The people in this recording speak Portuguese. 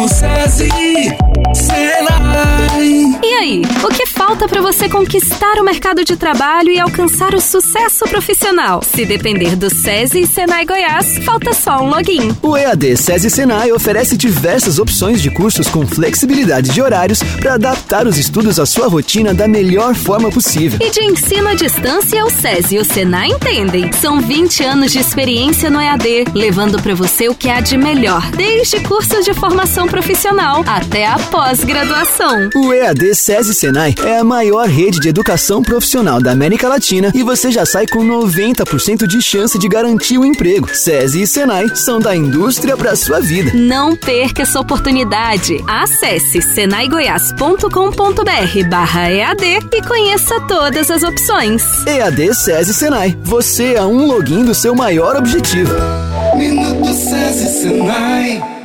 Minuto SESI Senai. E aí, o que falta para você conquistar o mercado de trabalho e alcançar o sucesso profissional? Se depender do SESI e Senai Goiás, falta só um login. O EAD SESI Senai oferece diversas opções de cursos com flexibilidade de horários para adaptar os estudos à sua rotina da melhor forma possível. E de ensino à distância, o SESI e o Senai entendem. São 20 anos de experiência no EAD, levando para você o que há de melhor, desde cursos de formação profissional até a pós-graduação. O EAD SESI Senai é a maior rede de educação profissional da América Latina e você já sai com 90% de chance de garantir o emprego. SESI e Senai são da indústria para sua vida. Não perca essa oportunidade. Acesse senaigoias.com.br barra EAD e conheça todas as opções. EAD SESI Senai. Você é um login do seu maior objetivo. Minuto SESI Senai.